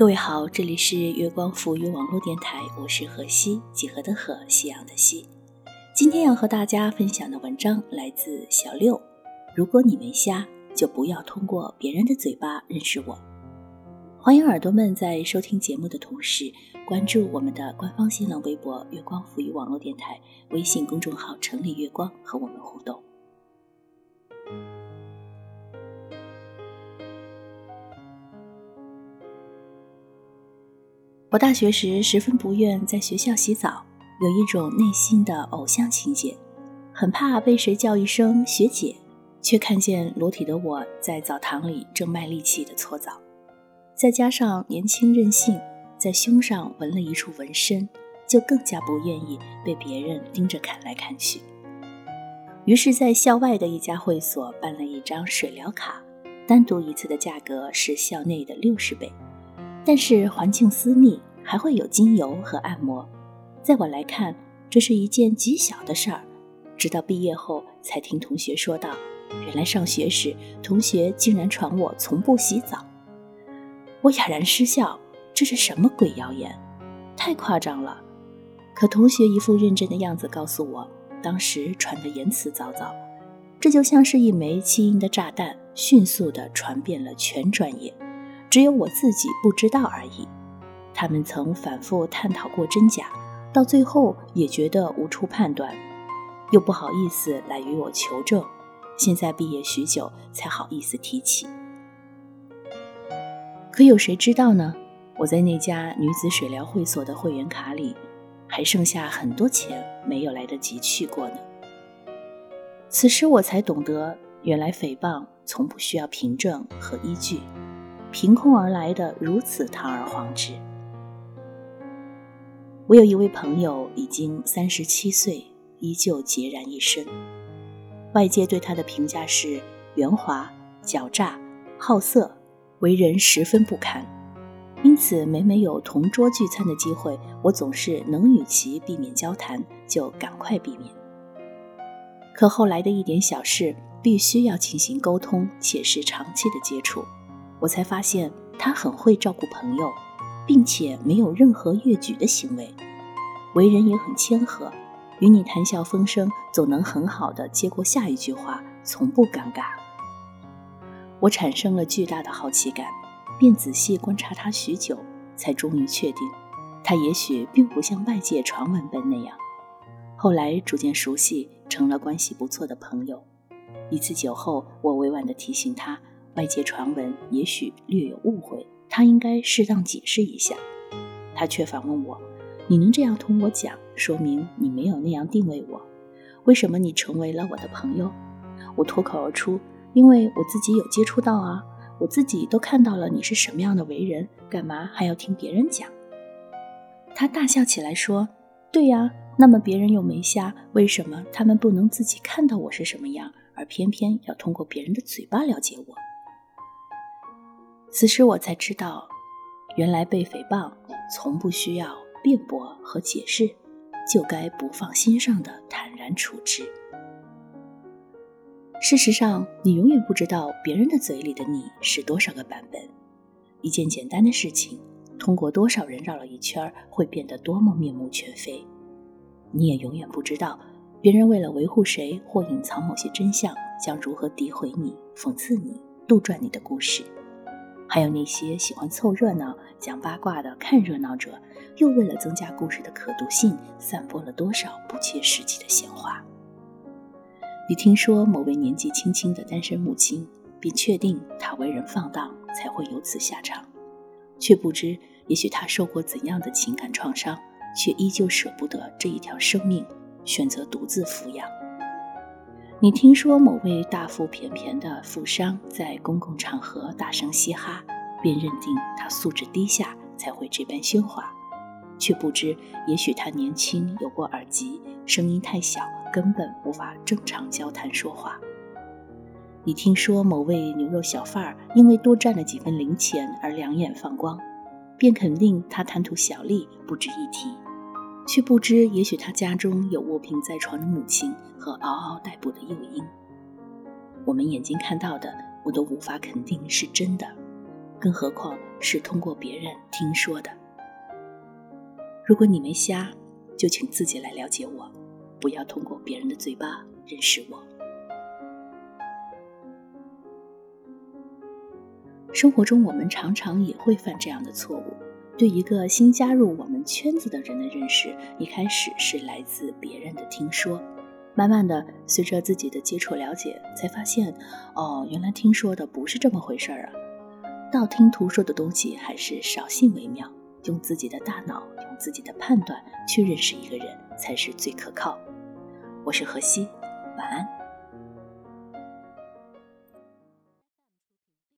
各位好，这里是月光浮语网络电台，我是何西，几何的何，夕阳的夕。今天要和大家分享的文章来自小六。如果你没瞎，就不要通过别人的嘴巴认识我。欢迎耳朵们在收听节目的同时，关注我们的官方新浪微博“月光浮语网络电台”微信公众号“城里月光”和我们互动。我大学时十分不愿在学校洗澡，有一种内心的偶像情节，很怕被谁叫一声学姐，却看见裸体的我在澡堂里正卖力气的搓澡。再加上年轻任性，在胸上纹了一处纹身，就更加不愿意被别人盯着看来看去。于是，在校外的一家会所办了一张水疗卡，单独一次的价格是校内的六十倍。但是环境私密，还会有精油和按摩，在我来看，这是一件极小的事儿。直到毕业后，才听同学说道：“原来上学时，同学竟然传我从不洗澡。”我哑然失笑，这是什么鬼谣言？太夸张了！可同学一副认真的样子告诉我，当时传的言辞凿凿，这就像是一枚气音的炸弹，迅速地传遍了全专业。只有我自己不知道而已。他们曾反复探讨过真假，到最后也觉得无处判断，又不好意思来与我求证。现在毕业许久，才好意思提起。可有谁知道呢？我在那家女子水疗会所的会员卡里，还剩下很多钱没有来得及去过呢。此时我才懂得，原来诽谤从不需要凭证和依据。凭空而来的如此堂而皇之。我有一位朋友，已经三十七岁，依旧孑然一身。外界对他的评价是圆滑、狡诈、好色，为人十分不堪。因此，每每有同桌聚餐的机会，我总是能与其避免交谈，就赶快避免。可后来的一点小事，必须要进行沟通，且是长期的接触。我才发现他很会照顾朋友，并且没有任何越矩的行为，为人也很谦和，与你谈笑风生，总能很好的接过下一句话，从不尴尬。我产生了巨大的好奇感，便仔细观察他许久，才终于确定，他也许并不像外界传闻般那样。后来逐渐熟悉，成了关系不错的朋友。一次酒后，我委婉地提醒他。外界传闻也许略有误会，他应该适当解释一下。他却反问我：“你能这样同我讲，说明你没有那样定位我。为什么你成为了我的朋友？”我脱口而出：“因为我自己有接触到啊，我自己都看到了你是什么样的为人，干嘛还要听别人讲？”他大笑起来说：“对呀，那么别人又没瞎，为什么他们不能自己看到我是什么样，而偏偏要通过别人的嘴巴了解我？”此时我才知道，原来被诽谤从不需要辩驳和解释，就该不放心上的坦然处之。事实上，你永远不知道别人的嘴里的你是多少个版本。一件简单的事情，通过多少人绕了一圈，会变得多么面目全非。你也永远不知道，别人为了维护谁或隐藏某些真相，将如何诋毁你、讽刺你、杜撰你的故事。还有那些喜欢凑热闹、讲八卦的看热闹者，又为了增加故事的可读性，散播了多少不切实际的闲话？你听说某位年纪轻轻的单身母亲，并确定她为人放荡，才会有此下场，却不知也许她受过怎样的情感创伤，却依旧舍不得这一条生命，选择独自抚养。你听说某位大腹便便的富商在公共场合大声嘻哈，便认定他素质低下才会这般喧哗，却不知也许他年轻有过耳疾，声音太小，根本无法正常交谈说话。你听说某位牛肉小贩儿因为多赚了几分零钱而两眼放光，便肯定他贪图小利，不值一提。却不知，也许他家中有卧病在床的母亲和嗷嗷待哺的幼婴。我们眼睛看到的，我都无法肯定是真的。更何况是通过别人听说的。如果你没瞎，就请自己来了解我，不要通过别人的嘴巴认识我。生活中，我们常常也会犯这样的错误：对一个新加入我们圈子的人的认识，一开始是来自别人的听说，慢慢的，随着自己的接触了解，才发现，哦，原来听说的不是这么回事儿啊！道听途说的东西还是少信为妙，用自己的大脑，用自己的判断去认识一个人，才是最可靠。我是何西，晚安。